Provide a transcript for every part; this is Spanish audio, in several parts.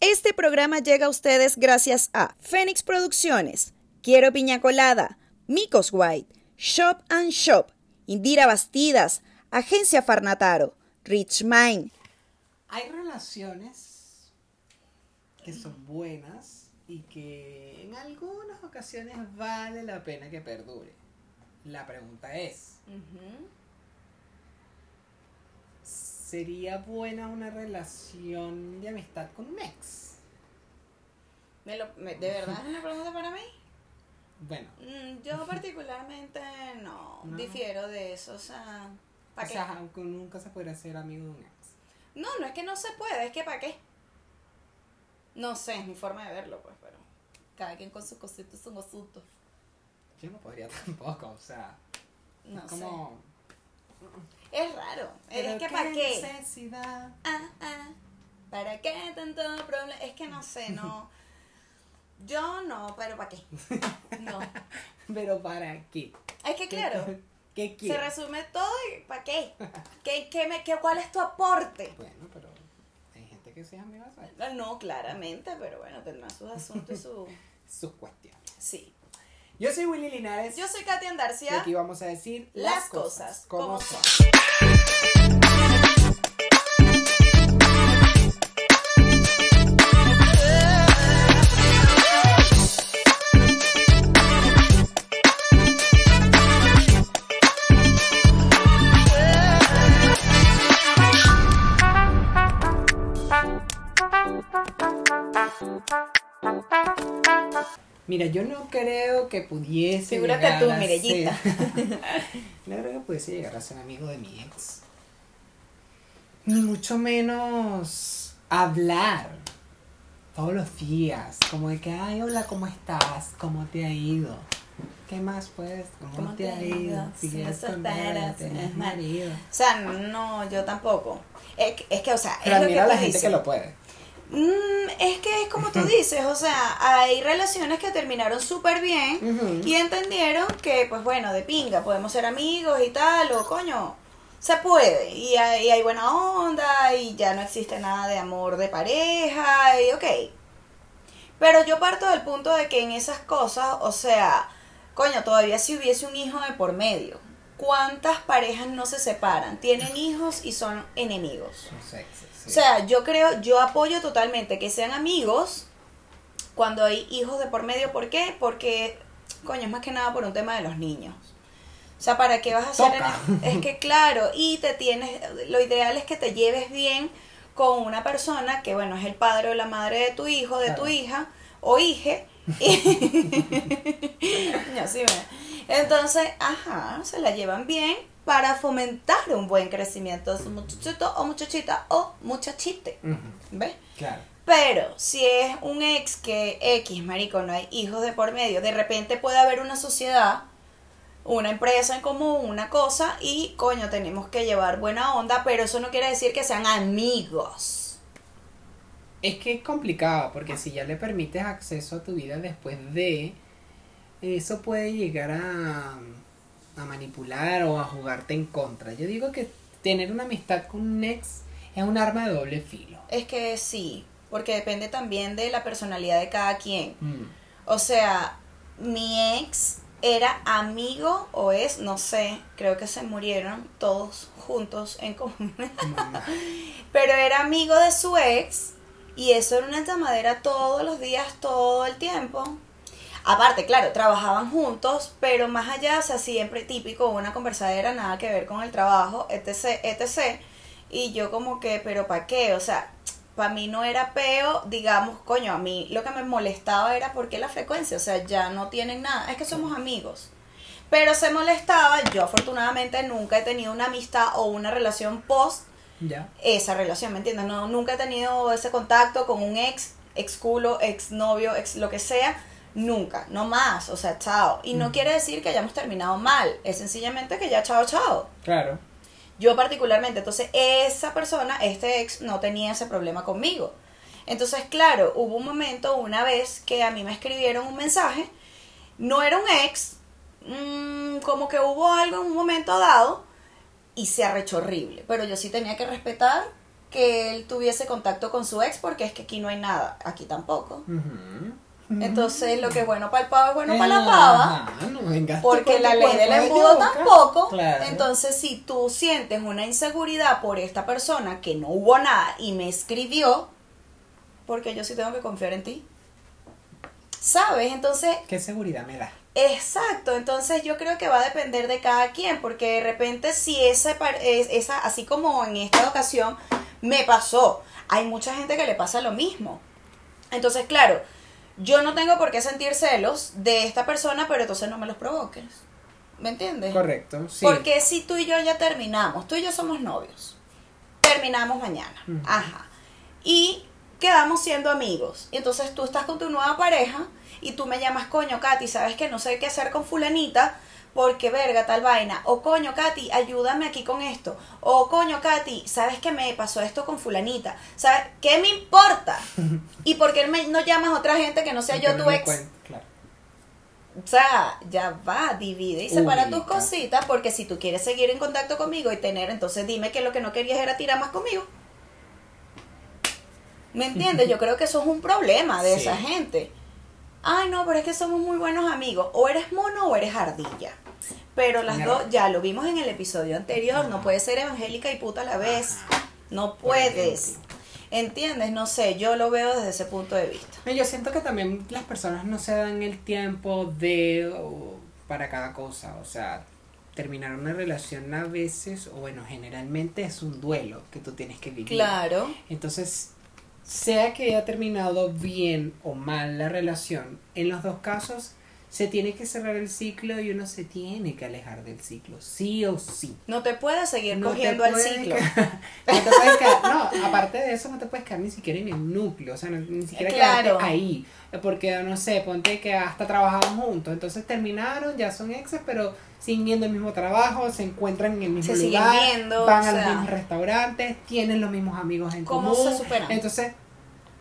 Este programa llega a ustedes gracias a Fénix Producciones, Quiero Piña Colada, Micos White, Shop and Shop, Indira Bastidas, Agencia Farnataro, Rich Mind. Hay relaciones que son buenas y que en algunas ocasiones vale la pena que perdure. La pregunta es, ¿sería buena una relación de amistad con un ex? ¿De verdad es una pregunta para mí? Bueno. Mm, yo particularmente no, difiero de eso, o sea... ¿para o sea, aunque nunca se puede ser amigo de un ex. No, no es que no se puede, es que ¿para qué? No sé, es mi forma de verlo, pues, pero cada quien con sus cositas son asuntos. Yo no podría tampoco, o sea. No como... sé. Es raro. es que ¿para qué? necesidad? Ah, ah. ¿Para qué tanto problema? Es que no sé, no. Yo no, pero ¿para qué? No. pero ¿para qué? Es que claro. ¿Qué, Se resume todo y ¿para qué? ¿Qué, qué me, qué, ¿Cuál es tu aporte? Bueno, pero hay gente que sea amiga de No, claramente, pero bueno, tendrá sus asuntos y su... sus cuestiones. Sí. Yo soy Willy Linares. Yo soy Katia Andarcia. Y aquí vamos a decir las, cosas, como, son. Mira, yo no creo que pudiese. Figúrate tú, Mirellita. no creo que pudiese llegar a ser amigo de mi ex. Ni mucho menos hablar todos los días. Como de que, ay, hola, ¿cómo estás? ¿Cómo te ha ido? ¿Qué más pues? ¿Cómo, te, ha ido? ¿Sigues soltera? ¿Tienes marido? O sea, no, yo tampoco. Es que, es que o sea, Pero es lo que la gente que lo puede. Mm, es que es como tú dices, o sea, hay relaciones que terminaron súper bien y entendieron que, pues bueno, de pinga, podemos ser amigos y tal, o coño, se puede, y hay, hay buena onda, y ya no existe nada de amor de pareja, y ok. Pero yo parto del punto de que en esas cosas, o sea, coño, todavía si hubiese un hijo de por medio, ¿cuántas parejas no se separan? Tienen hijos y son enemigos. O sea, yo creo, yo apoyo totalmente que sean amigos cuando hay hijos de por medio. ¿Por qué? Porque, coño, es más que nada por un tema de los niños. O sea, ¿para qué vas a hacer? Es que claro, y te tienes, lo ideal es que te lleves bien con una persona que, bueno, es el padre o la madre de tu hijo, de tu hija o hije. Entonces, ajá, se la llevan bien para fomentar un buen crecimiento de su muchachito o muchachita o muchachite. ¿Ves? Claro. Pero si es un ex que X, marico, no hay hijos de por medio, de repente puede haber una sociedad, una empresa en común, una cosa, y coño, tenemos que llevar buena onda, pero eso no quiere decir que sean amigos. Es que es complicado, porque si ya le permites acceso a tu vida después de, eso puede llegar a a manipular o a jugarte en contra. Yo digo que tener una amistad con un ex es un arma de doble filo. Es que sí, porque depende también de la personalidad de cada quien. Mm. O sea, mi ex era amigo o es, no sé, creo que se murieron todos juntos en común. Pero era amigo de su ex y eso era una llamadera todos los días, todo el tiempo. Aparte, claro, trabajaban juntos, pero más allá, o sea, siempre típico, una conversadera, nada que ver con el trabajo, etc., etc. Y yo como que, pero ¿para qué? O sea, para mí no era peo, digamos, coño, a mí lo que me molestaba era porque la frecuencia, o sea, ya no tienen nada, es que somos amigos. Pero se molestaba, yo afortunadamente nunca he tenido una amistad o una relación post ya. esa relación, ¿me entiendes? No, nunca he tenido ese contacto con un ex, ex culo, ex novio, ex lo que sea nunca, no más, o sea, chao. Y no quiere decir que hayamos terminado mal, es sencillamente que ya chao, chao. Claro. Yo particularmente, entonces esa persona, este ex, no tenía ese problema conmigo. Entonces, claro, hubo un momento, una vez, que a mí me escribieron un mensaje, no era un ex, mm, como que hubo algo en un momento dado, y se arrechó horrible. Pero yo sí tenía que respetar que él tuviese contacto con su ex porque es que aquí no hay nada, aquí tampoco. Entonces, lo que es bueno para el pavo es bueno para la pava. porque la ley del embudo tampoco. Entonces, si tú sientes una inseguridad por esta persona que no hubo nada y me escribió, porque yo sí tengo que confiar en ti. ¿Sabes? Entonces... ¿Qué seguridad me da? Exacto, entonces yo creo que va a depender de cada quien, porque de repente si esa, esa, así como en esta ocasión me pasó, hay mucha gente que le pasa lo mismo. Entonces, claro, yo no tengo por qué sentir celos de esta persona, pero entonces no me los provoques. ¿Me entiendes? Correcto, sí. Porque si tú y yo ya terminamos, tú y yo somos novios, terminamos mañana, ajá, y quedamos siendo amigos, y entonces tú estás con tu nueva pareja y tú me llamas, coño, Katy, sabes que no sé qué hacer con fulanita, porque verga tal vaina, o coño Katy, ayúdame aquí con esto, o coño Katy, sabes que me pasó esto con fulanita, ¿sabes qué me importa? ¿Y por qué no llamas a otra gente que no sea yo tu ex? O sea, ya va, divide y separa tus cositas, porque si tú quieres seguir en contacto conmigo y tener, entonces dime que lo que no querías era tirar más conmigo. ¿Me entiendes? Yo creo que eso es un problema de esa gente ay no, pero es que somos muy buenos amigos, o eres mono o eres ardilla. Pero las dos, ya lo vimos en el episodio anterior, no puedes ser evangélica y puta a la vez. No puedes. ¿Entiendes? No sé, yo lo veo desde ese punto de vista. Yo siento que también las personas no se dan el tiempo de para cada cosa, o sea, terminar una relación a veces, o bueno, generalmente es un duelo que tú tienes que vivir. Claro. Entonces, sea que haya terminado bien o mal la relación, en los dos casos se tiene que cerrar el ciclo y uno se tiene que alejar del ciclo, sí o sí. No te puedes seguir cogiendo el ciclo. no, aparte de eso no te puedes quedar ni siquiera en el núcleo, o sea, ni siquiera quedarte ahí, porque no sé, ponte que hasta trabajaban juntos, entonces terminaron, ya son exes, pero siguen viendo el mismo trabajo, se encuentran en el mismo lugar, van a los mismos restaurantes, tienen los mismos amigos en ¿Cómo común. se superan? Entonces,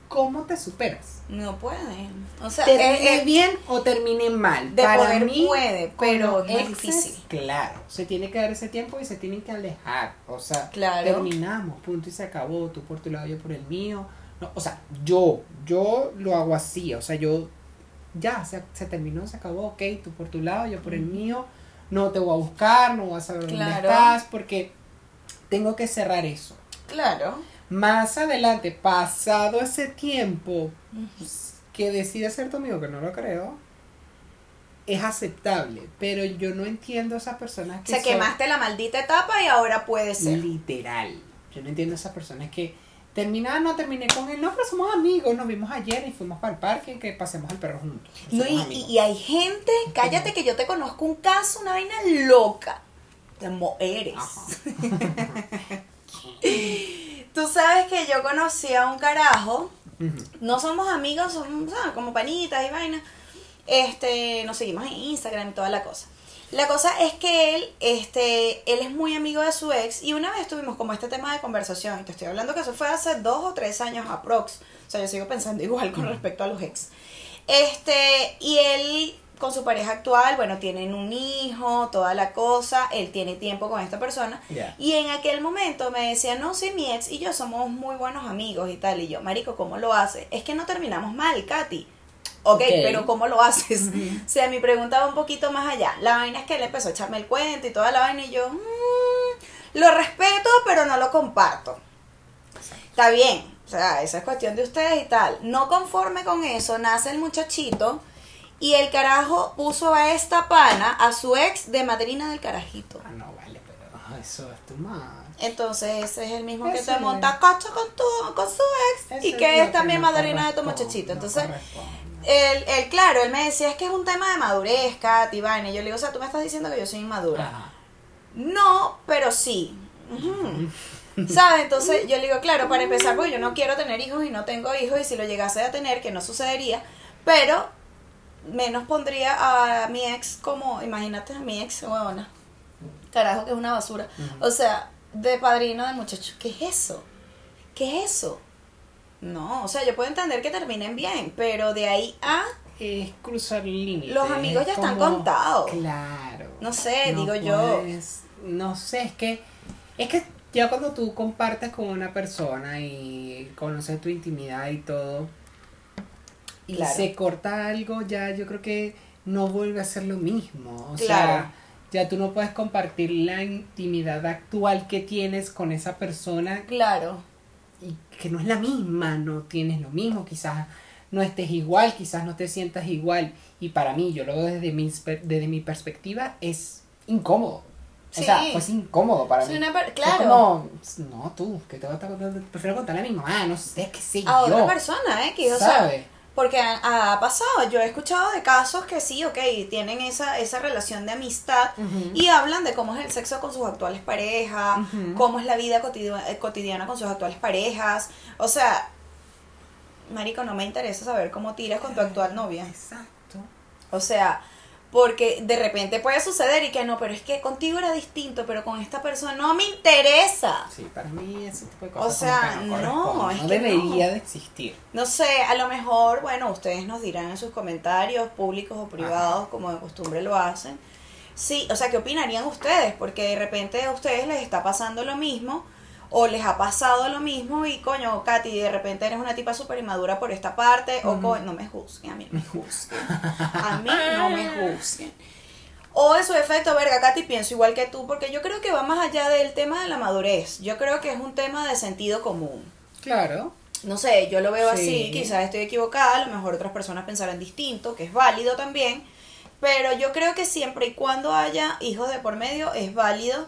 ¿cómo te superas? No pueden. O sea, termine bien o termine mal. De Para poder mí, puede, pero es difícil. Claro, se tiene que dar ese tiempo y se tienen que alejar. O sea, terminamos, punto y se acabó. Tú por tu lado, yo por el mío. No, o sea, yo, yo lo hago así. O sea, yo ya se, se terminó, se acabó. Ok, tú por tu lado, yo por el mío. No te voy a buscar, no voy a saber dónde estás, porque tengo que cerrar eso. Claro. Más adelante, pasado ese tiempo, que decide ser tu amigo, que no lo creo, es aceptable. Pero yo no entiendo a esas personas que. Se quemaste la maldita etapa y ahora puede ser. Literal. Yo no entiendo a esas personas que terminaba, no terminé con él, no, pero somos amigos, nos vimos ayer y fuimos para el parque que pasemos el perro juntos. No, y, y, hay gente, cállate que yo te conozco un caso, una vaina loca. Como eres. Tú sabes que yo conocí a un carajo. No somos amigos, somos como panitas y vainas. Este, nos seguimos en Instagram y toda la cosa. La cosa es que él, este, él es muy amigo de su ex y una vez tuvimos como este tema de conversación, y te estoy hablando que eso fue hace dos o tres años aprox, o sea, yo sigo pensando igual con respecto a los ex. Este, y él con su pareja actual, bueno, tienen un hijo, toda la cosa, él tiene tiempo con esta persona. Y en aquel momento me decía, no, sí, mi ex y yo somos muy buenos amigos y tal. Y yo, Marico, ¿cómo lo hace? Es que no terminamos mal, Katy. Ok, pero ¿cómo lo haces? O sea, mi pregunta va un poquito más allá. La vaina es que él empezó a echarme el cuento y toda la vaina y yo, mm, lo respeto, pero no lo comparto. Está bien, o sea, esa es cuestión de ustedes y tal. No conforme con eso, nace el muchachito y el carajo puso a esta pana, a su ex, de madrina del carajito. Ah, no, vale, pero eso es tu madre. Entonces ese es el mismo que te monta cacho con tu, con su ex y que es también madrina de tu muchachito. Entonces, él, él, claro, él me decía, es que es un tema de madurez, Katy, y yo le digo, o sea, tú me estás diciendo que yo soy inmadura. No, pero sí. ¿Sabes? Entonces yo le digo, claro, para empezar, porque yo no quiero tener hijos y no tengo hijos y si lo llegase a tener, que no sucedería, pero menos pondría a mi ex como, imagínate a mi ex, huevona. Carajo, que es una basura. O sea, de padrino del muchacho. ¿Qué es eso? ¿Qué es eso? No, o sea, yo puedo entender que terminen bien, pero de ahí a... Es cruzar límites. Los amigos ya están contados. Claro. No sé, digo yo. no sé, es que, es que ya cuando tú compartes con una persona y conoces tu intimidad y todo, y Claro. se corta algo, ya yo creo que no vuelve a ser lo mismo. O Claro. sea, ya tú no puedes compartir la intimidad actual que tienes con esa persona Claro. y que no es la misma, no tienes lo mismo, quizás no estés igual, quizás no te sientas igual. Y para mí, yo lo veo desde mi, desde mi perspectiva, es incómodo. Sí. O sea, pues incómodo para mí. una Es claro. como, no, tú, que te vas a contar, prefiero contarle a mi mamá, no sé, qué sé A yo. otra persona, ¿eh? o sea, ¿Sabes? Porque ha, ha pasado, yo he escuchado de casos que sí, ok, tienen esa, esa relación de amistad y hablan de cómo es el sexo con sus actuales parejas, cómo es la vida cotidia- eh, cotidiana con sus actuales parejas. O sea, Marico, no me interesa saber cómo tiras con tu actual novia. Exacto. O sea, porque de repente puede suceder y que no, pero es que contigo era distinto, pero con esta persona no me interesa. Sí, para mí ese tipo de O sea, no, es no que debería no. de existir. No sé, a lo mejor, bueno, ustedes nos dirán en sus comentarios, públicos o privados, como de costumbre lo hacen. Sí, o sea, ¿qué opinarían ustedes? Porque de repente a ustedes les está pasando lo mismo, o les ha pasado lo mismo, y coño, Katy, de repente eres una tipa súper inmadura por esta parte, o coño, no me juzguen, a mí no me juzguen. A mí no me juzguen. O en su efecto, verga, Katy, pienso igual que tú, porque yo creo que va más allá del tema de la madurez. Yo creo que es un tema de sentido común Claro. no sé, yo lo veo Sí. así, quizás estoy equivocada, a lo mejor otras personas pensarán distinto, que es válido también, pero yo creo que siempre y cuando haya hijos de por medio es válido,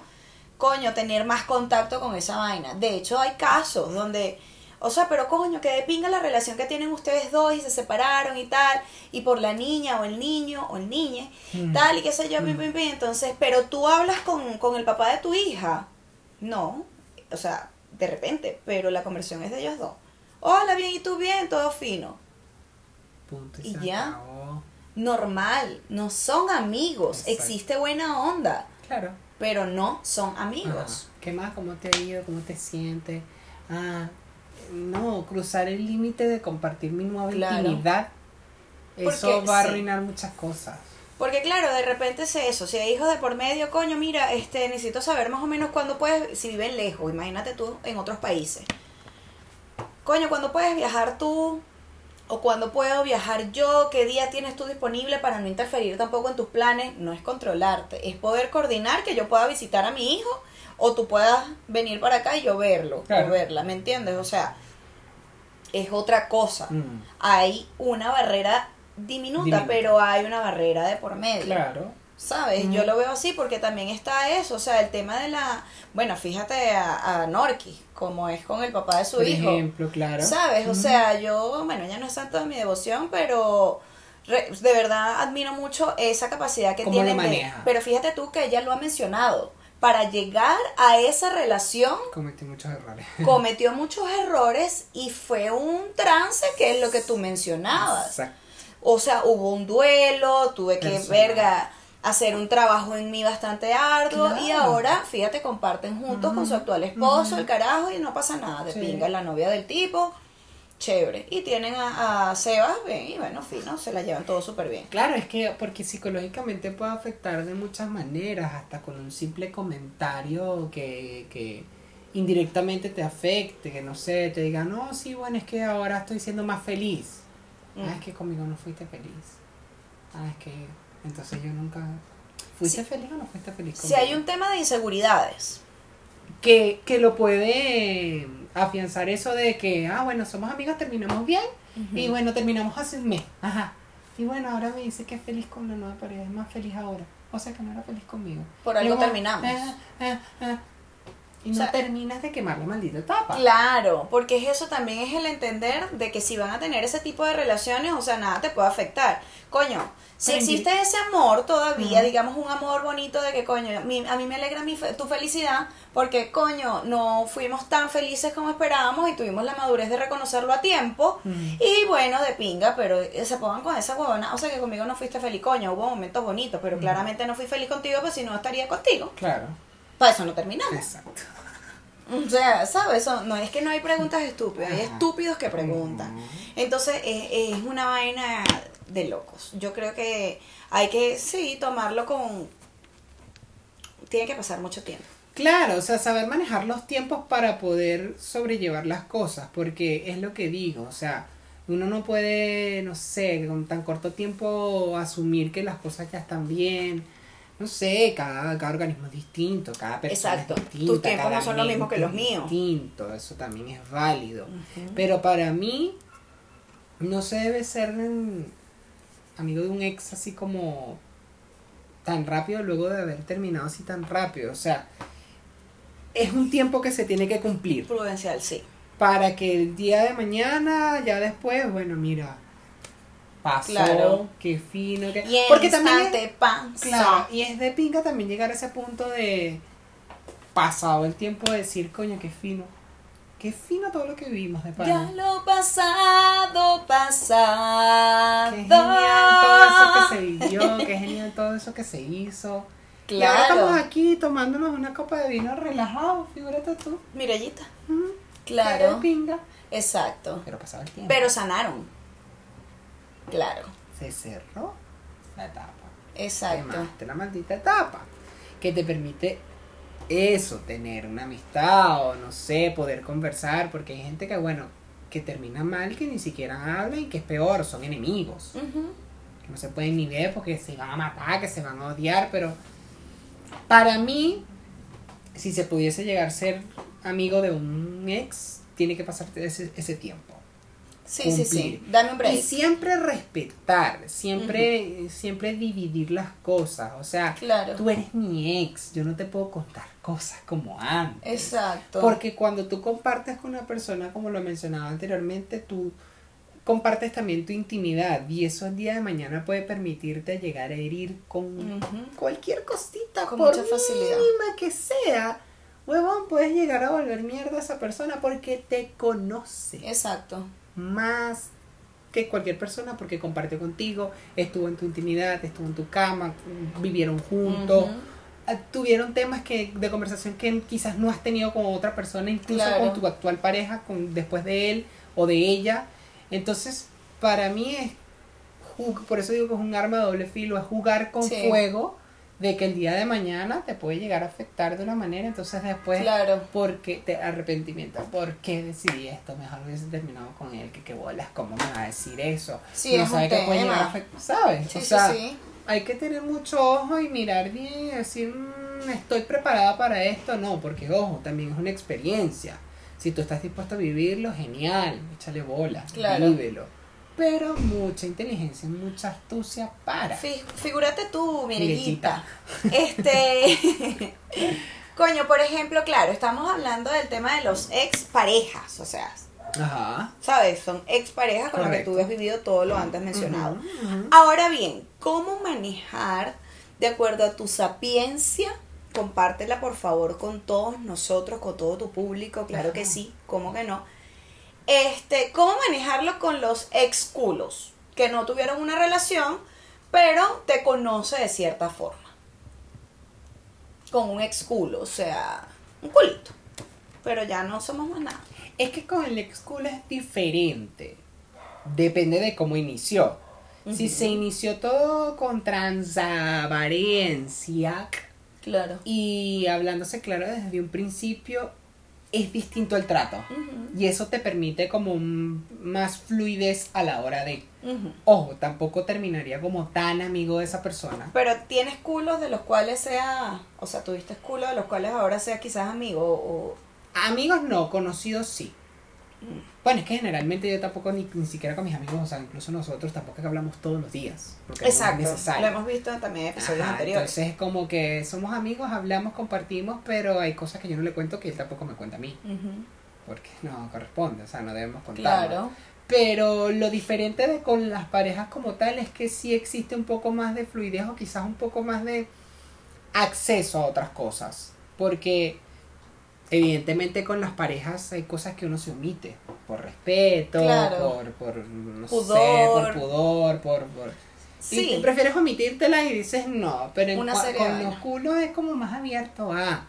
coño, tener más contacto con esa vaina. De hecho, hay casos donde, o sea, pero coño, que de pinga la relación que tienen ustedes dos y se separaron y tal, y por la niña o el niño o el niñe, Mm. tal, y qué sé yo, pim, pim, pim. entonces, pero tú hablas con, con el papá de tu hija. No, o sea, de repente, pero la conversión es de ellos dos. Hola, bien, ¿y tú bien? Todo fino. Punto Y se ya. acabó. Normal, no son amigos. Exacto. Existe buena onda, Claro. Pero no son amigos. Ajá. ¿Qué más? ¿Cómo te ha ido? ¿Cómo te sientes? Ah, no, cruzar el límite de compartir mi nueva Claro. intimidad. Eso Porque, va a sí. arruinar muchas cosas. Porque claro, de repente es eso, si hay hijos de por medio, coño, mira, este, necesito saber más o menos cuándo puedes, si viven lejos, imagínate tú en otros países. Coño, ¿cuándo puedes viajar tú? ¿O cuándo puedo viajar yo? ¿Qué día tienes tú disponible para no interferir tampoco en tus planes? No es controlarte, es poder coordinar que yo pueda visitar a mi hijo o tú puedas venir para acá y yo verlo Claro. o verla, ¿me entiendes? O sea, es otra cosa. Mm, Hay una barrera diminuta, Diminuta. pero hay una barrera de por medio. Claro. ¿Sabes? Yo lo veo así porque también está eso, o sea, el tema de la... Bueno, fíjate a, a Norki, como es con el papá de su Por hijo. ejemplo, claro. ¿Sabes? O sea, yo, bueno, ya no es santo de mi devoción, pero re- de verdad admiro mucho esa capacidad que ¿Cómo tiene. pero fíjate tú que ella lo ha mencionado. Para llegar a esa relación Cometí muchos errores. cometió muchos errores y fue un trance que es lo que tú mencionabas. Exacto. O sea, hubo un duelo, tuve que, verga, hacer un trabajo en mí bastante arduo y ahora, fíjate, comparten juntos con su actual esposo, el carajo, y no pasa nada, de Sí. pinga, la novia del tipo, chévere. Y tienen a, a Sebas, bien, y bueno, fino, se la llevan todo súper bien. Claro, es que porque psicológicamente puede afectar de muchas maneras, hasta con un simple comentario que, que indirectamente te afecte, que no sé, te diga, no, sí, bueno, es que ahora estoy siendo más feliz. Mm. Ah, es que conmigo no fuiste feliz. Ah, es que entonces yo nunca... ¿Fuiste Sí. feliz o no fuiste feliz Si conmigo? hay un tema de inseguridades, que, que lo puede afianzar eso de que, ah, bueno, somos amigos, terminamos bien, y bueno, terminamos hace un mes. Ajá. Y bueno, ahora me dice que es feliz con la nueva pareja, es más feliz ahora. O sea que no era feliz conmigo. Por algo luego, terminamos. ah, ah, ah. Y O no sea, terminas de quemar la maldita etapa. Claro, porque es eso también es el entender de que si van a tener ese tipo de relaciones, o sea, nada te puede afectar. Coño, si existe ese amor todavía, digamos un amor bonito de que, coño, a mí, a mí me alegra mi fe- tu felicidad, porque, coño, no fuimos tan felices como esperábamos y tuvimos la madurez de reconocerlo a tiempo. Mm. Y bueno, de pinga, pero eh, se pongan con esa huevona. O sea, que conmigo no fuiste feliz, coño, hubo momentos bonitos, pero Ujú. claramente no fui feliz contigo, pues si no estaría contigo. Claro. Para eso no terminamos. Exacto. O sea, ¿sabes? Eso, no es que no hay preguntas estúpidas, hay estúpidos que preguntan. Entonces, es, es una vaina de locos. Yo creo que hay que, sí, tomarlo con tiene que pasar mucho tiempo. Claro, o sea, saber manejar los tiempos para poder sobrellevar las cosas, porque es lo que digo, o sea, uno no puede, no sé, con tan corto tiempo asumir que las cosas ya están bien. No sé, cada, cada organismo es distinto, cada persona Exacto. es distinta. Tus tiempos no son lo mismo que los míos. Distinto, eso también es válido. Pero para mí, no se debe ser amigo de un ex así como tan rápido luego de haber terminado así tan rápido. O sea, es un tiempo que se tiene que cumplir Prudencial, sí. para que el día de mañana, ya después, bueno, mira, pasó, Claro. qué fino, qué... Y Porque también es, pan, claro, y es de pinga también llegar a ese punto de pasado el tiempo de decir, coño, qué fino, qué fino todo lo que vivimos de Ya pana. lo pasado, pasado. Qué genial todo eso que se vivió, qué genial todo eso que se hizo. Y ahora Claro. estamos aquí tomándonos una copa de vino relajado, figúrate tú. Mirallita. Mm, Claro. pinga. Exacto. Pero pasado el tiempo. Pero sanaron. Claro. se cerró la etapa. Exacto. Quemaste la maldita etapa. Que te permite eso, tener una amistad o no sé, poder conversar. Porque hay gente que, bueno, que termina mal, que ni siquiera habla y que es peor, son enemigos. Que no se pueden ni ver porque se van a matar, que se van a odiar. Pero para mí, si se pudiese llegar a ser amigo de un ex, tiene que pasar ese, ese tiempo. Sí, sí, sí. Dame un break. Y siempre respetar, siempre, siempre dividir las cosas. O sea, Claro. tú eres mi ex, yo no te puedo contar cosas como antes. Exacto. Porque cuando tú compartes con una persona, como lo mencionaba anteriormente, tú compartes también tu intimidad y eso el día de mañana puede permitirte llegar a herir con cualquier cosita, Con por mucha facilidad. mínima que sea. Huevón, puedes llegar a volver mierda a esa persona porque te conoce Exacto. Más que cualquier persona porque compartió contigo, estuvo en tu intimidad, estuvo en tu cama, vivieron juntos, tuvieron temas que de conversación que quizás no has tenido con otra persona, incluso Claro. con tu actual pareja, con después de él o de ella. Entonces, para mí es por eso digo que es un arma de doble filo, es jugar con Sí. fuego de que el día de mañana te puede llegar a afectar de una manera, entonces después Claro. porque te arrepentimiento, ¿por qué decidí esto? Mejor hubiese terminado con él, que qué bolas, ¿cómo me va a decir eso? Sí, es un que puede llegar a afect- ¿sabes? Sí, o sea, sí. hay que tener mucho ojo y mirar bien y decir, "Mm, estoy preparada para esto, no, porque ojo, también es una experiencia. Si tú estás dispuesto a vivirlo, genial, échale bola, Claro. vívelo. Pero mucha inteligencia, mucha astucia para. Fi- figúrate tú, Mirellita. Este. Coño, por ejemplo, claro, estamos hablando del tema de los ex parejas, o sea, Ajá. ¿sabes? Son ex parejas con las que tú has vivido todo lo antes mencionado. Ahora bien, ¿cómo manejar de acuerdo a tu sapiencia? Compártela por favor con todos nosotros, con todo tu público, claro que sí, ¿cómo que no? Este, ¿cómo manejarlo con los ex culos que no tuvieron una relación, pero te conoce de cierta forma? Con un ex culo, o sea, un culito. Pero ya no somos más nada. Es que con el ex cool es diferente. Depende de cómo inició. Si se inició todo con transavarencia Claro. y hablándose claro desde un principio, es distinto el trato. Y eso te permite como más fluidez a la hora de... Ojo, tampoco terminaría como tan amigo de esa persona. Pero tienes culos de los cuales sea, o sea, tuviste culos de los cuales ahora sea quizás amigo o... Amigos no, conocidos sí. Bueno, es que generalmente yo tampoco ni, ni siquiera con mis amigos, o sea, incluso nosotros tampoco es que hablamos todos los días. Porque no es Exacto, lo hemos visto también en episodios Ajá, anteriores. Entonces es como que somos amigos, hablamos, compartimos, pero hay cosas que yo no le cuento que él tampoco me cuenta a mí. Porque no corresponde, o sea, no debemos contar. Claro, Pero lo diferente de con las parejas como tal es que sí existe un poco más de fluidez o quizás un poco más de acceso a otras cosas. Porque evidentemente con las parejas hay cosas que uno se omite. Por respeto, Claro. por, por, no sé, por pudor, por... por sí, prefieres omitírtela y dices no, pero en Una serie con de los culos es como más abierto a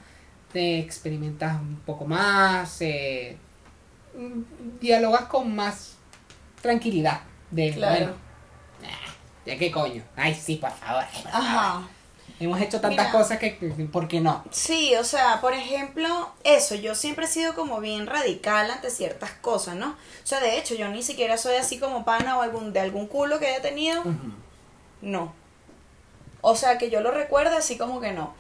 te experimentas un poco más, eh, dialogas con más tranquilidad de Claro. bueno, ah, ya qué coño, ay sí por favor, favor. Hemos hecho tantas Mira. cosas que, ¿por qué no? Sí, o sea, por ejemplo, eso, yo siempre he sido como bien radical ante ciertas cosas, ¿no? O sea, de hecho, yo ni siquiera soy así como pana o algún, de algún culo que haya tenido, no. O sea, que yo lo recuerde así como que no.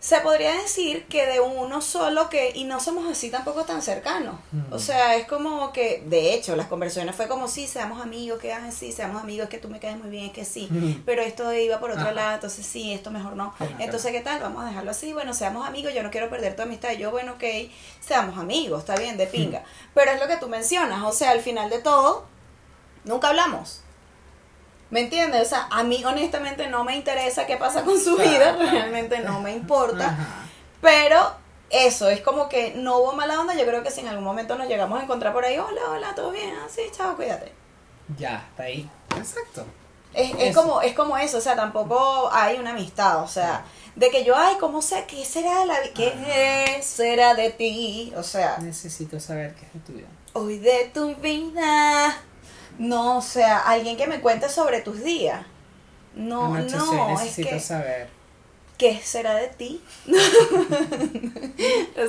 Se podría decir que de uno solo que, y no somos así tampoco tan cercanos. Mm. O sea, es como que, de hecho, las conversaciones fue como, sí, seamos amigos, que ah, sí, seamos amigos, es que tú me caes muy bien, es que sí. Pero esto iba por otro Ajá. lado, entonces sí, esto mejor no. Ajá, Entonces, ¿qué tal? Vamos a dejarlo así, bueno, seamos amigos, yo no quiero perder tu amistad. Yo, bueno, ok, seamos amigos, está bien, de pinga. Pero es lo que tú mencionas, o sea, al final de todo, nunca hablamos. ¿Me entiendes? O sea, a mí honestamente no me interesa qué pasa con su vida, realmente no me importa. Ajá. Pero eso, es como que no hubo mala onda. Yo creo que si en algún momento nos llegamos a encontrar por ahí, hola, hola, todo bien, así, chao, cuídate. Ya, está ahí. Exacto. Es, es como, es como eso, o sea, tampoco hay una amistad, o sea, de que yo, ay, ¿cómo sé? ¿Qué será de la vi- ¿Qué será de ti? O sea, Necesito saber qué es de tu vida. hoy de tu vida. No, o sea, alguien que me cuente sobre tus días. No, Anochecer, no, es necesito que, saber. ¿qué será de ti?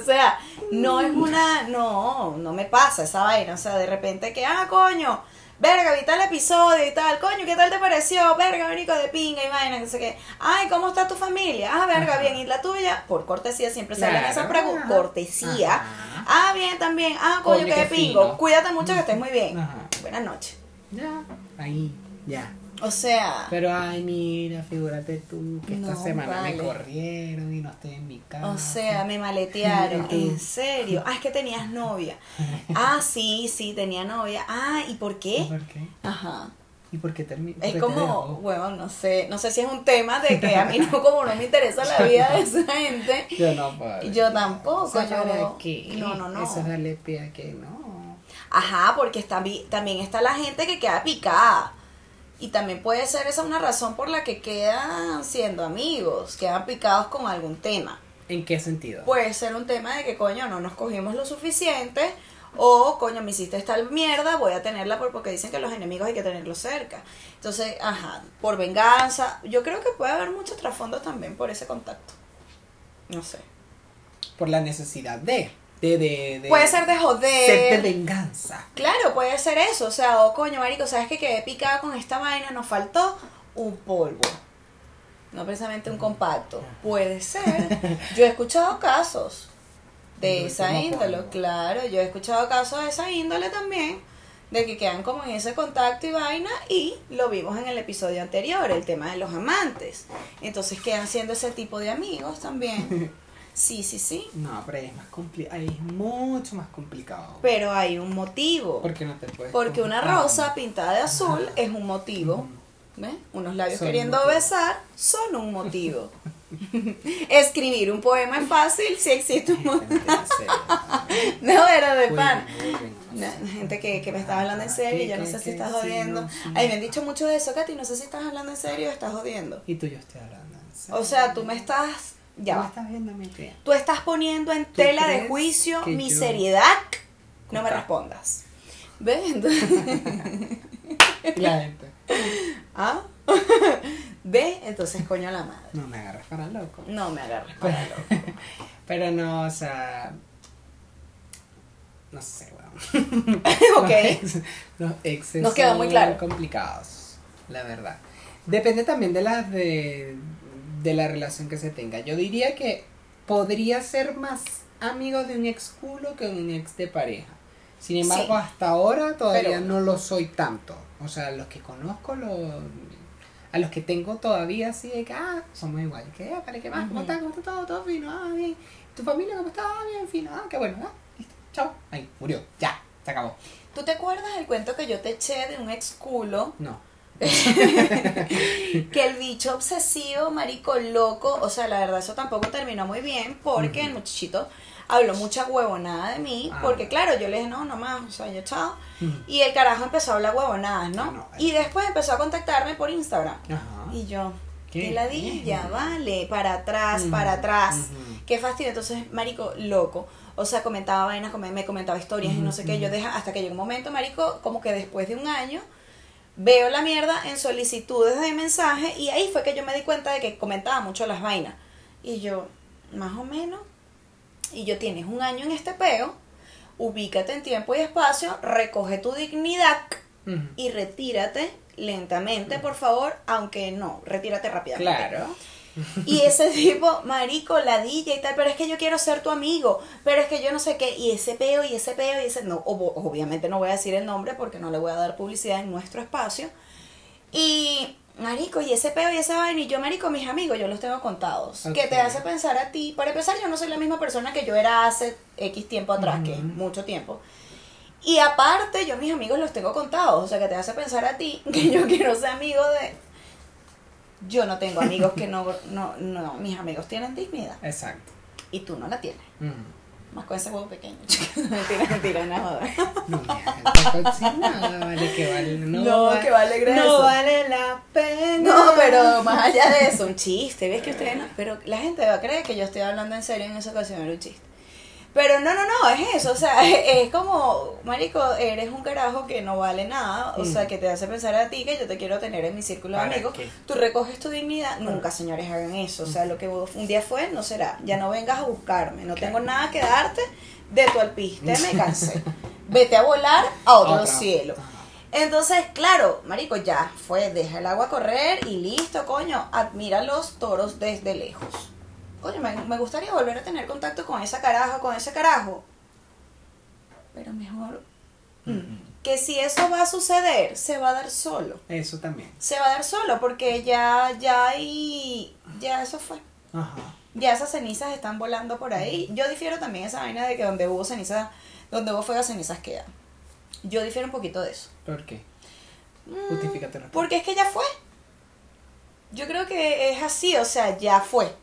o sea, no es una, no, no me pasa esa vaina, o sea, de repente que, ah, coño, verga, vi tal episodio y tal, coño, ¿qué tal te pareció? Verga, verico de pinga y vaina, no sé qué. Ay, ¿cómo está tu familia? Ah, verga, Ajá. bien, ¿y la tuya? Por cortesía siempre salen Claro. esas preguntas, cortesía. Ajá. Ah, bien, también, ah, coño, Coño, qué pingo, cuídate mucho que estés muy bien. Ajá. Buenas noches. Ya, ahí, ya. O sea, Pero ay, mira, figúrate tú que esta No, semana me corrieron y no estoy en mi casa. O sea, me maletearon. ¿En serio? Ah, es que tenías novia. Ah, sí, sí, tenía novia. Ah, ¿y por ¿Y qué? por qué? Ajá. ¿Y por qué terminó? Es como, bueno, no sé, no sé si es un tema de que a mí no, como no me interesa la vida de esa gente. Yo no puedo. Yo tampoco, ¿Eso para yo- no, no, no. Eso es darle pie a que no. Ajá, porque está, también está la gente que queda picada. Y también puede ser esa una razón por la que quedan siendo amigos, quedan picados con algún tema. ¿En qué sentido? Puede ser un tema de que, coño, no nos cogimos lo suficiente. O, coño, me hiciste tal mierda, voy a tenerla por, porque dicen que los enemigos hay que tenerlos cerca. Entonces, ajá, por venganza. Yo creo que puede haber mucho trasfondo también por ese contacto. No sé. Por la necesidad de. De, de, de Puede ser de Sed de joder. venganza. Claro, puede ser eso. O sea, o coño, marico, ¿sabes que quedé picada con esta vaina? Nos faltó un polvo. No precisamente un compacto. Puede ser. Yo he escuchado casos de esa índole, polvo. claro. Yo he escuchado casos de esa índole también. De que quedan como en ese contacto y vaina. Y lo vimos en el episodio anterior, el tema de los amantes. Entonces quedan siendo ese tipo de amigos también. Sí, sí, sí. No, pero ahí es más complicado. Es mucho más complicado. Pero hay un motivo. Porque no te puedes. Porque una rosa pintada de azul es un motivo. ¿Ves? Unos labios Son queriendo besar son un motivo. Escribir un poema es fácil si existe un motivo. No, era de pan. uy, uy, no Na- sé. gente que, que me estaba hablando en serio y yo no sé si estás jodiendo. Ay, me han dicho mucho de eso, Katy, no sé si estás hablando en serio o estás jodiendo. Y tú yo estoy hablando. en serio. O sea, tú me estás... Ya ¿Tú estás viendo a mí qué? Tú estás poniendo en tela de juicio mi yo- seriedad. No me respondas. ¿Ves? Entonces... La gente. ¿Ah? ¿Ve? Entonces, coño la madre. No me agarras para loco. No me agarres para loco. Pero no, o sea. No sé, weón. ok. Los ex- Los exes Nos quedó son muy claro. complicados, la verdad. Depende también de la, de, de la relación que se tenga. Yo diría que podría ser más amigo de un ex culo que un ex de pareja. Sin embargo, Sí. hasta ahora todavía Pero- no lo soy tanto. O sea, los que conozco, lo- a los que tengo todavía así de que, ah, somos iguales. Que, ah, vale, ¿qué más? ¿Cómo está? ¿Cómo está todo? ¿Todo fino? Ah, bien. ¿Tu familia cómo está? Ah, bien, fino. Ah, qué bueno. Ah, listo. Chao. Ahí, murió. Ya, se acabó. ¿Tú te acuerdas del cuento que yo te eché de un ex culo? No. que el bicho obsesivo, marico, loco, o sea, la verdad eso tampoco terminó muy bien porque el muchachito habló mucha huevonada de mí, Ah. porque claro, yo le dije, no, no más, o sea, yo chao. Y el carajo empezó a hablar huevonadas, ¿no? Ah, no, y después empezó a contactarme por Instagram. Ajá. Y yo, Qué ladilla, vale, para atrás, para atrás. Qué fastidio. Entonces, marico, loco. O sea, comentaba vainas, me comentaba historias y no sé qué. Yo deja, hasta que llegó un momento, marico, como que después de un año, veo la mierda en solicitudes de mensaje y ahí fue que yo me di cuenta de que comentaba mucho las vainas. Y yo, más o menos, y yo tienes un año en este peo, ubícate en tiempo y espacio, recoge tu dignidad y retírate lentamente, por favor, aunque no, retírate rápidamente. Claro. Y ese tipo, marico, ladilla y tal, pero es que yo quiero ser tu amigo, pero es que yo no sé qué, y ese peo, y ese peo, y ese, no, ob- obviamente no voy a decir el nombre porque no le voy a dar publicidad en nuestro espacio. Y, marico, y ese peo y esa vaina, y yo, marico, mis amigos, yo los tengo contados. Que te hace pensar a ti, para empezar, yo no soy la misma persona que yo era hace X tiempo atrás, que es mucho tiempo. Y aparte, yo mis amigos los tengo contados, o sea, que te hace pensar a ti que yo quiero ser amigo de... Yo no tengo amigos que no, no, no, mis amigos tienen dignidad Exacto. y tú no la tienes. Ujú. Más con ese huevo pequeño. mentira, mentira, no joda. No, vale, que vale. No, No, va- que vale. No vale la pena. No, pero más allá de eso, un chiste, ¿ves que ustedes no? Pero la gente va a creer que yo estoy hablando en serio en esa ocasión, era un chiste. Pero no, no, no, es eso, o sea, es como, marico, eres un carajo que no vale nada, o sea, Mm. que te hace pensar a ti que yo te quiero tener en mi círculo de ¿Para amigos. qué? Tú recoges tu dignidad, nunca, señores, hagan eso, o sea, lo que un día fue, no será. Ya no vengas a buscarme, no tengo nada que darte de tu alpiste, me cansé. Vete a volar a otro Otra. cielo. Entonces, claro, marico, ya fue, deja el agua correr y listo, coño, admira los toros desde lejos. Coño, me, me gustaría volver a tener contacto con esa carajo, con ese carajo. Pero mejor mm, Ujú. que si eso va a suceder, se va a dar solo. Eso también. Se va a dar solo porque ya, ya y ya eso fue. Ajá. Ya esas cenizas están volando por ahí. Yo difiero también esa vaina de que donde hubo cenizas, donde hubo fuego, cenizas quedan. Yo difiero un poquito de eso. ¿Por qué? Mm, Justifícatelo. Porque es que ya fue. Yo creo que es así, o sea, ya fue.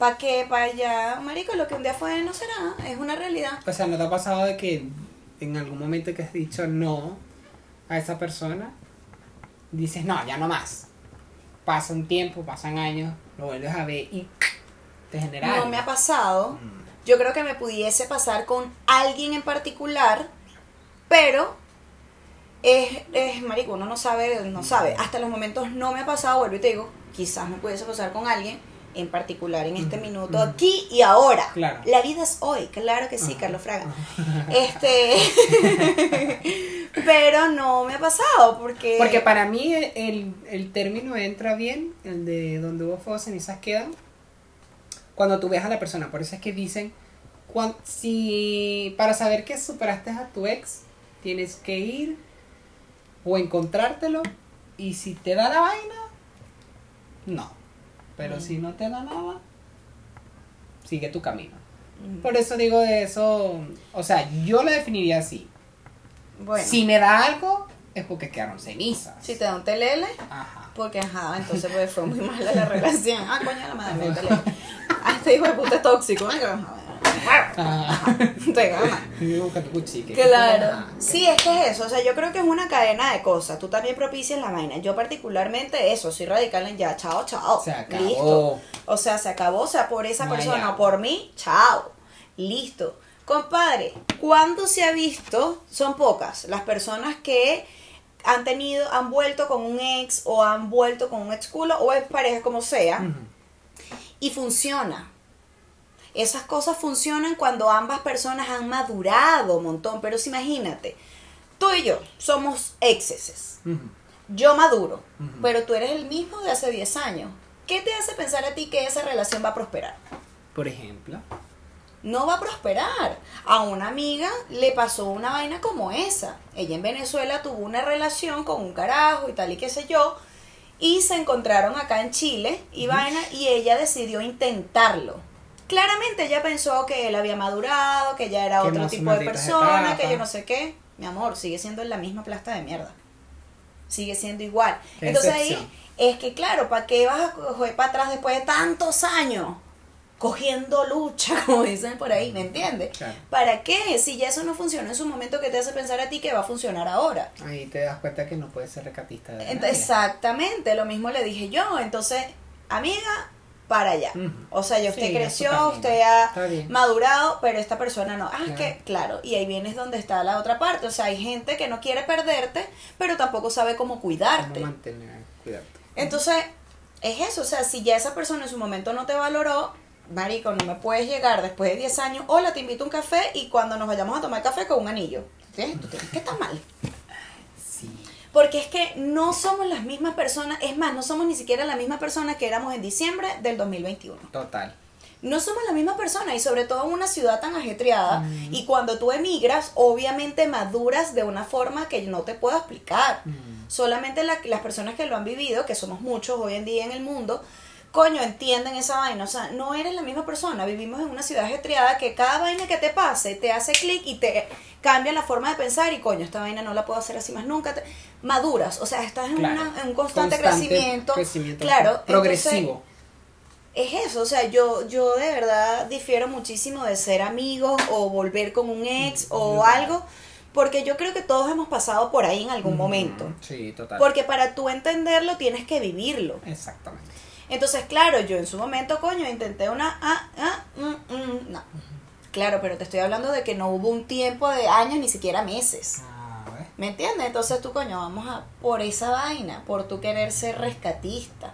¿Para qué? Para allá, marico, lo que un día fue no será, es una realidad. O sea, ¿no te ha pasado de que en algún momento que has dicho no a esa persona, dices, no, ya no más? Pasa un tiempo, pasan años, lo vuelves a ver y te genera No algo. me ha pasado. Mm. Yo creo que me pudiese pasar con alguien en particular, pero es, es marico, uno no sabe, no sabe. Hasta los momentos no me ha pasado, vuelvo y te digo, quizás me pudiese pasar con alguien en particular en este Ujú, minuto, ujú. aquí y ahora. Claro. La vida es hoy, claro que sí, Carlos Fraga. Este, pero no me ha pasado porque Porque para mí el, el término entra bien, el de donde hubo fuego, cenizas quedan, cuando tú ves a la persona. Por eso es que dicen, cuan- si para saber que superaste a tu ex, tienes que ir o encontrártelo y si te da la vaina, no. Pero Mm. si no te da nada, sigue tu camino. Mm, Por eso digo de eso, o sea, yo lo definiría así. bueno, Si me da algo, es porque quedaron cenizas. si te da un telele, Ajá. porque ajá, entonces pues fue muy mala la relación. Ah, coño, la madre me telele. Ah, este hijo de puta es tóxico. Ay, Ah. Te gana. Claro. Sí, es que es eso. O sea, yo creo que es una cadena de cosas. Tú también propicias la vaina. Yo particularmente eso, soy radical en ya. Chao, chao. Se acabó. Listo. O sea, se acabó. O sea, por esa No persona o por mí, chao. Listo. Compadre, ¿cuándo se ha visto? Son pocas las personas que han tenido, han vuelto con un ex o han vuelto con un ex culo o es pareja como sea y funciona. Esas cosas funcionan cuando ambas personas han madurado un montón, pero si imagínate, tú y yo somos exceses. Yo maduro, pero tú eres el mismo de hace 10 años. ¿Qué te hace pensar a ti que esa relación va a prosperar? Por ejemplo. No va a prosperar. A una amiga le pasó una vaina como esa. Ella en Venezuela tuvo una relación con un carajo y tal y qué sé yo. Y se encontraron acá en Chile y vaina y ella decidió intentarlo. Claramente ella pensó que él había madurado, que ya era otro tipo de persona, que yo no sé qué. Mi amor, sigue siendo la misma plasta de mierda. Sigue siendo igual. Qué Entonces ahí es que claro, ¿para qué vas a coger para atrás después de tantos años? Cogiendo lucha, como dicen por ahí, ¿me entiendes? Claro. ¿Para qué? Si ya eso no funcionó en su momento, ¿qué te hace pensar a ti que va a funcionar ahora? Ahí te das cuenta que no puedes ser recatista de Ent- nadie. Exactamente, lo mismo le dije yo. Entonces, amiga, para allá. O sea, ya usted Sí, creció, usted ha madurado, pero esta persona no. Ah, es Claro. que, claro, y ahí vienes donde está la otra parte. O sea, hay gente que no quiere perderte, pero tampoco sabe cómo cuidarte. Cómo mantener, cuidarte. Entonces, es eso, o sea, si ya esa persona en su momento no te valoró, marico, no me puedes llegar después de 10 años, hola, te invito a un café y cuando nos vayamos a tomar café con un anillo. ¿Sí? Tú tienes que estar mal. Porque es que no somos las mismas personas, es más, no somos ni siquiera la misma persona que éramos en diciembre del 2021. Total. No somos la misma persona y sobre todo en una ciudad tan ajetreada y cuando tú emigras, obviamente maduras de una forma que no te puedo explicar. Mm. Solamente la- las personas que lo han vivido, que somos muchos hoy en día en el mundo, coño, entienden esa vaina. O sea, no eres la misma persona. Vivimos en una ciudad ajetreada que cada vaina que te pase te hace clic y te cambia la forma de pensar y coño, esta vaina no la puedo hacer así más nunca. Te- Maduras, o sea, estás en, Claro. una- en un constante, Constante crecimiento. crecimiento Claro, progresivo. es eso, o sea, yo, yo de verdad difiero muchísimo de ser amigos o volver con un ex o Yo- algo, porque yo creo que todos hemos pasado por ahí en algún momento. Mm, Sí, total. Porque para tú entenderlo tienes que vivirlo. Exactamente. Entonces, claro, yo en su momento, coño, intenté una... Ah, ah, mm, mm, no. Claro, pero te estoy hablando de que no hubo un tiempo de años, ni siquiera meses. Ah. ¿Me entiendes? Entonces tú, coño, vamos a por esa vaina, por tú querer ser rescatista.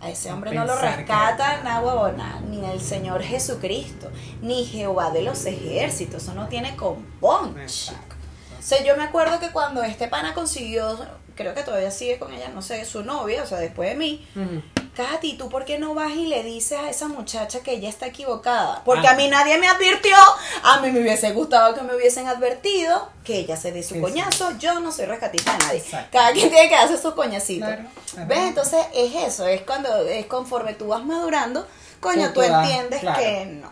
A ese hombre no lo pensar que- rescata nada huevona, ni el Señor Jesucristo, ni Jehová de los ejércitos. Eso no tiene con punch. Exacto. O sea, yo me acuerdo que cuando este pana consiguió, creo que todavía sigue con ella, no sé, su novia, o sea, después de mí, Ujú. Katy, ¿tú por qué no vas y le dices a esa muchacha que ella está equivocada? Porque Ah. a mí nadie me advirtió, a mí me hubiese gustado que me hubiesen advertido que ella se dé su coñazo, yo no soy rescatista de nadie. Exacto. Cada quien tiene que hacer sus coñacitos. Claro, claro. ¿Ves? Entonces es eso, es cuando, es conforme tú vas madurando, coño, tú tú vas- entiendes claro. que no,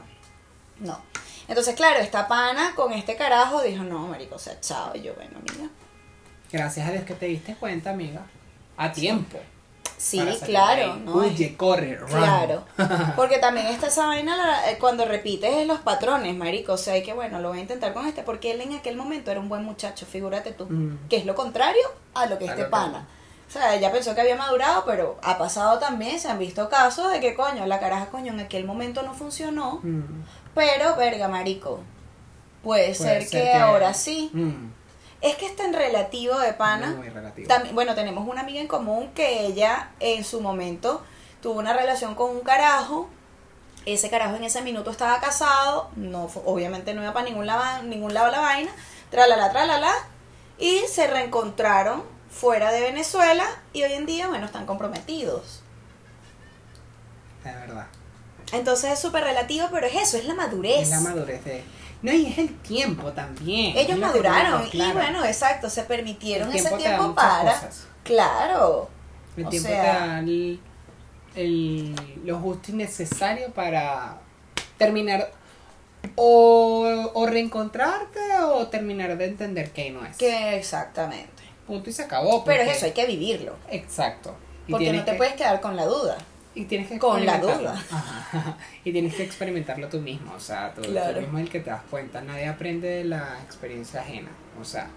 no. Entonces, claro, esta pana con este carajo dijo, no, marico, o sea, chao, y yo, bueno, mira. Gracias a Dios que te diste cuenta, amiga. A tiempo. Sí, claro. ¿no? Huye, corre, run. Claro, porque también está esa vaina la- eh, cuando repites los patrones, marico, o sea, hay que bueno, lo voy a intentar con este, porque él en aquel momento era un buen muchacho, figúrate tú, Mm. que es lo contrario a lo que A este pana. O sea, ella pensó que había madurado, pero ha pasado también, se han visto casos de que, coño, la caraja, coño, en aquel momento no funcionó, Mm. pero, verga, marico, puede, ser, ser que, que- ahora sí. Mm. Es que es tan relativo de pana. Muy relativo. También, bueno, tenemos una amiga en común que ella en su momento tuvo una relación con un carajo. Ese carajo en ese minuto estaba casado, no obviamente no iba para ningún lado, ningún lado la vaina, tralala, tralala, y se reencontraron fuera de Venezuela y hoy en día, bueno, están comprometidos. Es verdad. Entonces es súper relativo, pero es eso, es la madurez. Es la madurez de... No, y es el tiempo también. Ellos maduraron claro. y bueno, exacto, se permitieron El ese tiempo tiempo para... cosas. Claro. El O tiempo sea- te da el, el- lo justo y necesario para terminar o, o reencontrarte o terminar de entender que no es. Que exactamente. Punto y se acabó. Pero es eso, hay que vivirlo. Exacto. Y Porque no te que- puedes quedar con la duda. Y tienes que con la duda. Ajá. Y tienes que experimentarlo tú mismo. O sea, tú, tú Claro. mismo es el que te das cuenta. Nadie aprende de la experiencia ajena. O sea,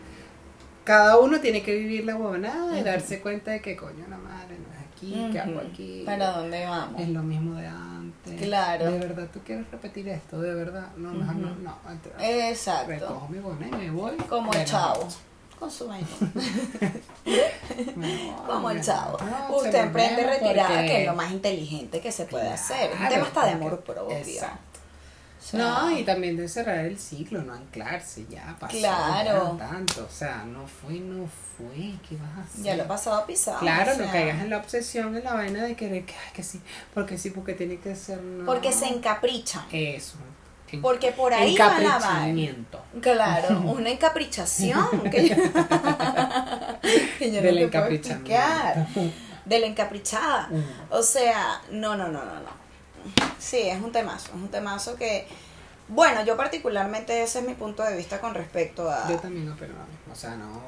cada uno tiene que vivir la huevonada y darse cuenta de que coño, la madre no es aquí, que hago Ujú. aquí. ¿Para dónde vamos? Es lo mismo de antes. Claro. De verdad, ¿tú quieres repetir esto? De verdad. No, no. No. Entonces, Exacto. Recojo mi boné y me voy. Como chavo. Con su vaina. Como el chavo. Usted emprende retirada, porque- que es lo más inteligente que se puede Claro, hacer. Un tema hasta de amor propio. Exacto. O sea, No, y también de cerrar el ciclo, no anclarse, ya pasó. Claro. ya tanto, o sea, no fue, no fue, ¿qué vas a hacer? Ya lo pasado pisado. Claro, o no caigas en la obsesión, en la vaina de querer que, ay, que sí, porque sí, porque tiene que ser, no. Porque se encaprichan. Eso. Porque por ahí va la vaina. Claro, una encaprichación. Que yo, que yo no Del encaprichamiento. explicar. De la encaprichada. O sea, no, no, no, no, no. Sí, es un temazo, es un temazo que, bueno, yo particularmente ese es mi punto de vista con respecto a... Yo también opino o sea, no,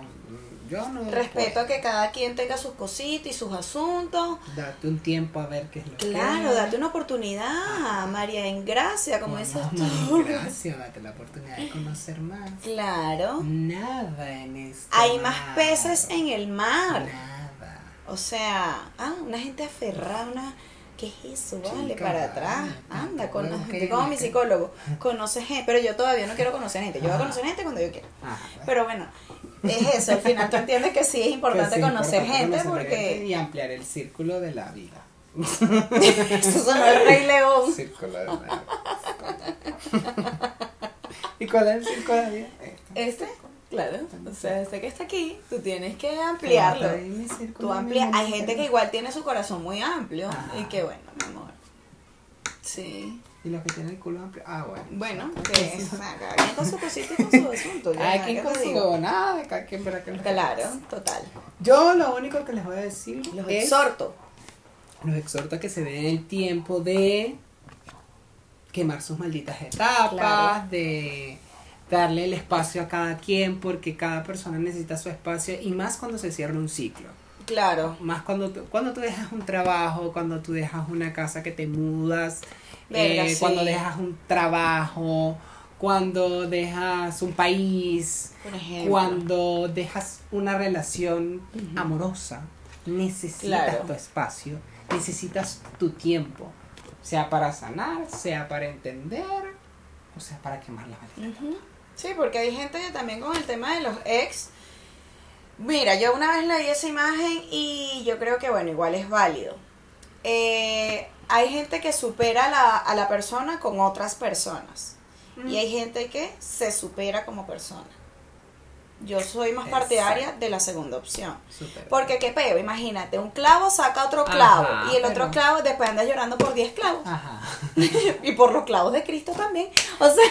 yo no. Respeto a que cada quien tenga sus cositas y sus asuntos. Date un tiempo a ver qué es lo que Claro, date una oportunidad, María en gracia, como dices tú. Gracias, date la oportunidad de conocer más. Claro. Nada en este Hay más peces en el mar. Nada. O sea, ah, una gente aferrada, una ¿Qué es eso? Chica, Vale, para atrás. Anda, con, estoy como mi psicólogo. Conoce gente, pero yo todavía no quiero conocer gente. Yo voy a conocer gente cuando yo quiera. Ah, bueno. Pero bueno, es eso. Al final tú entiendes que sí es importante sí, conocer gente conocer gente porque Y ampliar el círculo de la vida. eso sonó el Rey León. Círculo de la vida. ¿Y cuál es el círculo de la vida? Este. Este, claro. O sea, este que está aquí, tú tienes que ampliarlo. Círculo Tú mi Hay gente que igual tiene su corazón muy amplio. Ajá. Y que bueno, mi amor. Sí. Y los que tienen el culo amplio. Ah, bueno. Bueno, que sea, cada quien con su cosita y con su asunto. Cada nada quien con su digo. huevonada, cada quien verá que Claro, total. Yo lo único que les voy a decir Los es, exhorto. los exhorto a que se den el tiempo de quemar sus malditas etapas, Claro. de darle el espacio a cada quien, porque cada persona necesita su espacio y más cuando se cierra un ciclo. Claro. Más cuando tú, cuando tú dejas un trabajo, cuando tú dejas una casa que te mudas, Verga, eh, sí. cuando dejas un trabajo, cuando dejas un país, Por ejemplo. cuando dejas una relación amorosa, necesitas Claro. tu espacio, necesitas tu tiempo, sea para sanar, sea para entender, o sea para quemar la maldita. Ujú. Sí, porque hay gente que también con el tema de los ex. Mira, yo una vez leí esa imagen y yo creo que, bueno, igual es válido. Eh, hay gente que supera a la, a la persona con otras personas. Y hay gente que se supera como persona. Yo soy más partidaria Exacto. de la segunda opción. Porque qué peo, imagínate, un clavo saca otro clavo Ajá, y el otro pero- clavo después andas llorando por 10 clavos. Ajá. y por los clavos de Cristo también. O sea,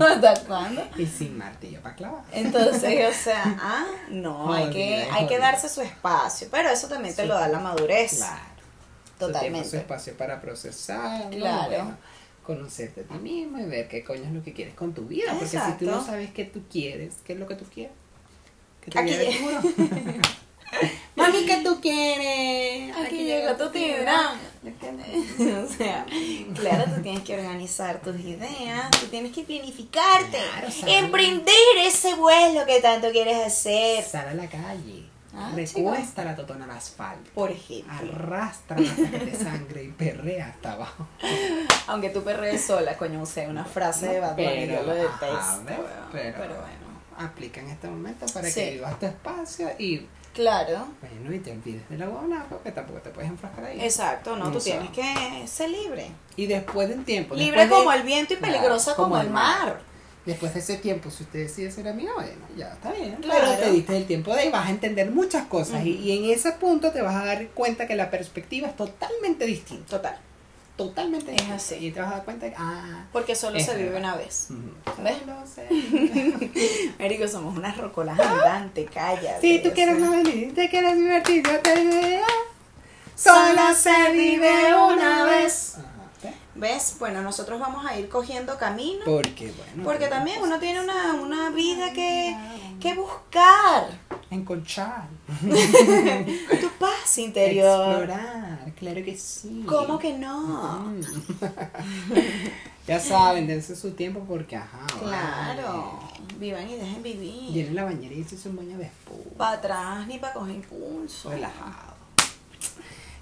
¿hasta cuándo? Y sin martillo para clavar. Entonces, o sea, ah, no, hay que, hay que darse su espacio, pero eso también te Sí. lo da la madurez. Claro. Totalmente. Su, espacio para procesar. Claro. Bueno, conocerte a ti mismo y ver qué coño es lo que quieres con tu vida. Porque si tú no sabes qué tú quieres, ¿qué es lo que tú quieres? ¿Qué te Aquí? Mami, ¿qué tú quieres? Aquí llegó tu tiburón. o sea, claro, tú tienes que organizar tus ideas, tú tienes que planificarte, Claro, emprender ese vuelo que tanto quieres hacer. Sal a la calle. Ah, recuesta la totona al asfalto. Por ejemplo, Arrastra te sangre y perrea hasta abajo. aunque tú perrees sola, coño, usé una frase de Bad Bunny, yo lo detesto. pero, pero bueno. aplica en este momento para Sí. que vivas tu espacio y Claro, bueno y te olvides de la buena porque tampoco te puedes enfrascar ahí. exacto, no, tú O sea, tienes que ser libre. Y después de un tiempo. Libre de- como el viento y Claro, peligrosa como, el mar. Después de ese tiempo, si usted decide ser amiga, bueno, ya está bien. Claro. Pero te diste el tiempo de ahí, vas a entender muchas cosas. y, en ese punto te vas a dar cuenta que la perspectiva es totalmente distinta. Total, Totalmente Es distinta. así. Y te vas a dar cuenta que, ah, porque solo se vive verdad. una vez. ujú, ¿Ves? solo. Américo, somos unas rocolas andantes, calla. Si tú quieres venir, te quieres divertir, yo te diré. Solo se vive una vez. ¿Ves? Bueno, nosotros vamos a ir cogiendo camino. Porque, bueno. Porque también uno tiene una, una vida que, que buscar. Enconchar. Tu paz interior. Explorar, claro que sí. ¿Cómo que no? Mm. ya saben, dense su tiempo porque, ajá. Claro. vale. Vivan y dejen vivir. Llenen la bañera y se un baño de espuma. Para atrás ni para coger impulso. Relajado.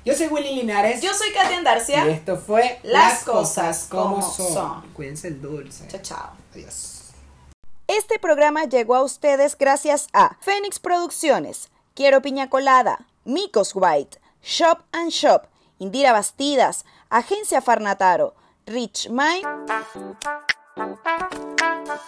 Yo soy Willy Linares. Yo soy Katia Andarcia. Y esto fue Las cosas como son. Cuídense el dulce. Chao, chao. Adiós. Este programa llegó a ustedes gracias a Fénix Producciones, Quiero Piña Colada, Micos White, Shop and Shop, Indira Bastidas, Agencia Farnataro, Rich Mind.